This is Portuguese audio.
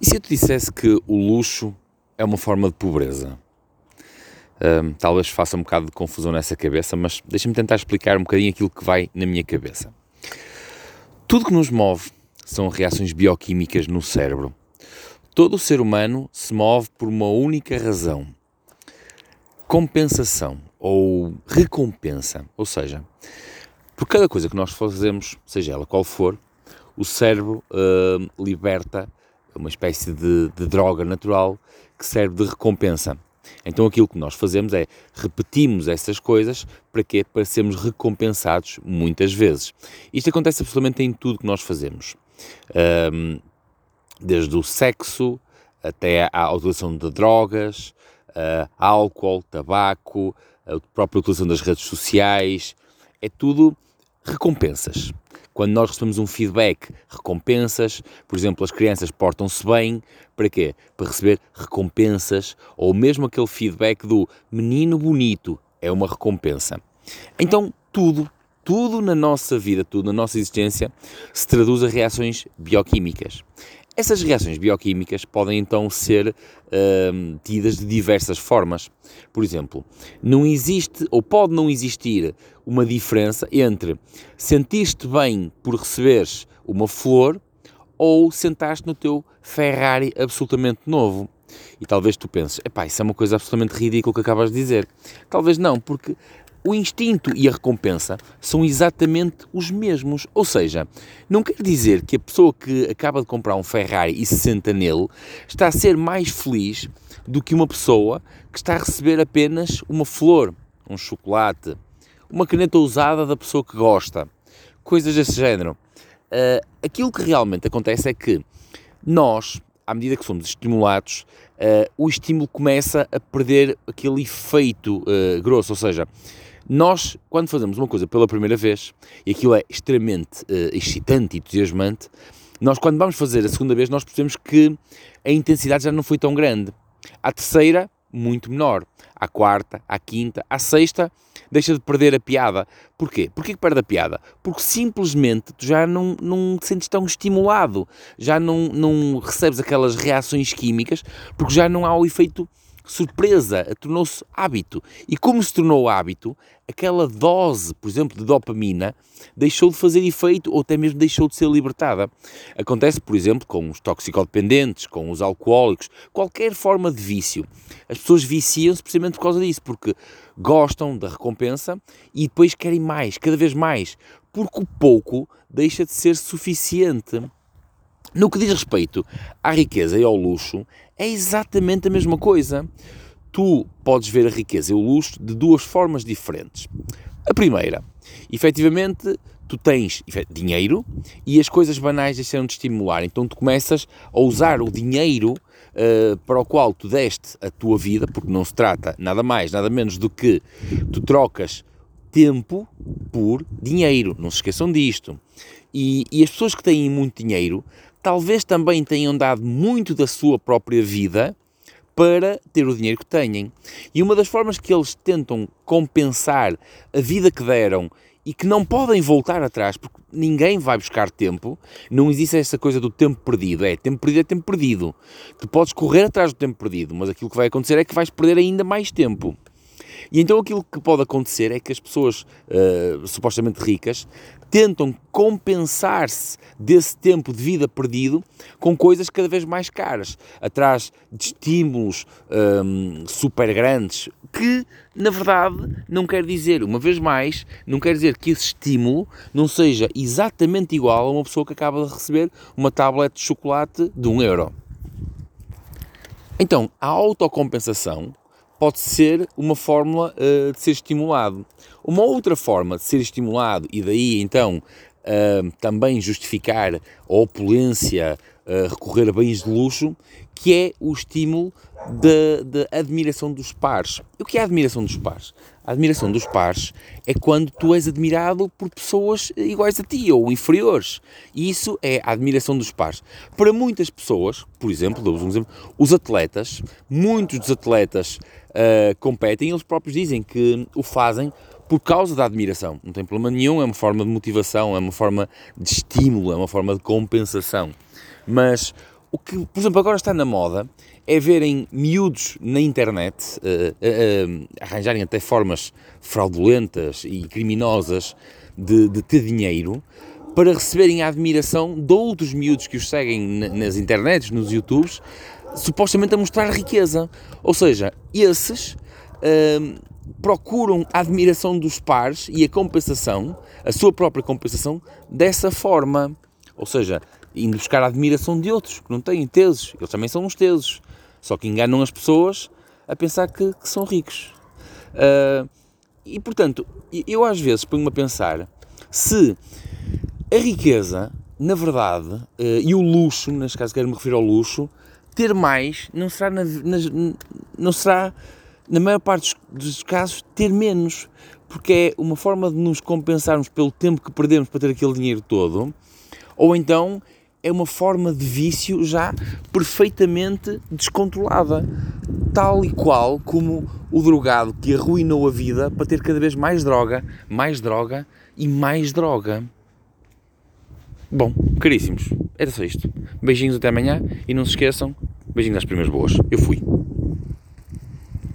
E se eu te dissesse que o luxo é uma forma de pobreza? Um, talvez faça um bocado de confusão nessa cabeça, mas deixa-me tentar explicar um bocadinho aquilo que vai na minha cabeça. Tudo que nos move são reações bioquímicas no cérebro. Todo o ser humano se move por uma única razão: compensação ou recompensa. Ou seja, por cada coisa que nós fazemos, seja ela qual for, o cérebro uh, liberta uma espécie de, de droga natural que serve de recompensa. Então aquilo que nós fazemos é repetimos essas coisas para quê? Para sermos recompensados muitas vezes. Isto acontece absolutamente em tudo que nós fazemos. Um, desde o sexo até à utilização de drogas, uh, álcool, tabaco, a própria utilização das redes sociais, é tudo recompensas. Quando nós recebemos um feedback, recompensas, por exemplo, as crianças portam-se bem, para quê? Para receber recompensas, ou mesmo aquele feedback do menino bonito, é uma recompensa. Então, tudo, tudo na nossa vida, tudo na nossa existência, se traduz a reações bioquímicas. Essas reações bioquímicas podem então ser uh, tidas de diversas formas. Por exemplo, não existe ou pode não existir uma diferença entre sentir-te bem por receberes uma flor ou sentaste no teu Ferrari absolutamente novo. E talvez tu penses, epá, isso é uma coisa absolutamente ridícula que acabas de dizer. Talvez não, porque o instinto e a recompensa são exatamente os mesmos. Ou seja, não quer dizer que a pessoa que acaba de comprar um Ferrari e se senta nele está a ser mais feliz do que uma pessoa que está a receber apenas uma flor, um chocolate, uma caneta usada da pessoa que gosta, coisas desse género. Uh, aquilo que realmente acontece é que nós, à medida que somos estimulados, uh, o estímulo começa a perder aquele efeito uh, grosso, ou seja, nós, quando fazemos uma coisa pela primeira vez, e aquilo é extremamente uh, excitante e entusiasmante, nós, quando vamos fazer a segunda vez, nós percebemos que a intensidade já não foi tão grande. A terceira, muito menor. À quarta, à quinta, à sexta, deixa de perder a piada. Porquê? Porquê que perde a piada? Porque simplesmente tu já não, não te sentes tão estimulado, já não, não recebes aquelas reações químicas, porque já não há o efeito surpresa, tornou-se hábito. E como se tornou hábito, aquela dose, por exemplo, de dopamina deixou de fazer efeito ou até mesmo deixou de ser libertada. Acontece, por exemplo, com os toxicodependentes, com os alcoólicos, qualquer forma de vício. As pessoas viciam-se precisamente por causa disso, porque gostam da recompensa e depois querem mais, cada vez mais, porque o pouco deixa de ser suficiente. No que diz respeito à riqueza e ao luxo, é exatamente a mesma coisa. Tu podes ver a riqueza e o luxo de duas formas diferentes. A primeira, efetivamente, tu tens dinheiro e as coisas banais deixaram de estimular. Então tu começas a usar o dinheiro uh, para o qual tu deste a tua vida, porque não se trata nada mais, nada menos do que tu trocas tempo por dinheiro. Não se esqueçam disto. E, e as pessoas que têm muito dinheiro talvez também tenham dado muito da sua própria vida para ter o dinheiro que têm. E uma das formas que eles tentam compensar a vida que deram e que não podem voltar atrás, porque ninguém vai buscar tempo, não existe essa coisa do tempo perdido. É, tempo perdido é tempo perdido. Tu podes correr atrás do tempo perdido, mas aquilo que vai acontecer é que vais perder ainda mais tempo. E então aquilo que pode acontecer é que as pessoas uh, supostamente ricas tentam compensar-se desse tempo de vida perdido com coisas cada vez mais caras, atrás de estímulos um, ehm, super grandes, que na verdade não quer dizer, uma vez mais, não quer dizer que esse estímulo não seja exatamente igual a uma pessoa que acaba de receber uma tablet de chocolate de um euro. Então, a autocompensação pode ser uma fórmula uh, de ser estimulado. Uma outra forma de ser estimulado, e daí então uh, também justificar a opulência, uh, recorrer a bens de luxo, que é o estímulo da admiração dos pares. O que é a admiração dos pares? A admiração dos pares é quando tu és admirado por pessoas iguais a ti ou inferiores. E isso é a admiração dos pares. Para muitas pessoas, por exemplo, dou-vos um exemplo, os atletas, muitos dos atletas uh, competem, eles próprios dizem que o fazem por causa da admiração. Não tem problema nenhum, é uma forma de motivação, é uma forma de estímulo, é uma forma de compensação. Mas o que, por exemplo, agora está na moda é verem miúdos na internet uh, uh, uh, arranjarem até formas fraudulentas e criminosas de, de, ter dinheiro para receberem a admiração de outros miúdos que os seguem nas internets, nos YouTubes, supostamente a mostrar riqueza. Ou seja, esses procuram a admiração dos pares e a compensação, a sua própria compensação, dessa forma. Ou seja, indo buscar a admiração de outros que não têm teses. Eles também são uns teses. Só que enganam as pessoas a pensar que, que são ricos. Uh, e portanto, eu às vezes ponho-me a pensar se a riqueza, na verdade, uh, e o luxo, neste caso quero me referir ao luxo, ter mais não será, na, não será, na maior parte dos casos, ter menos. Porque é uma forma de nos compensarmos pelo tempo que perdemos para ter aquele dinheiro todo, ou então é uma forma de vício já perfeitamente descontrolada, tal e qual como o drogado que arruinou a vida para ter cada vez mais droga, mais droga e mais droga. Bom, caríssimos, era só isto. Beijinhos até amanhã e não se esqueçam, beijinhos às primeiras boas. Eu fui.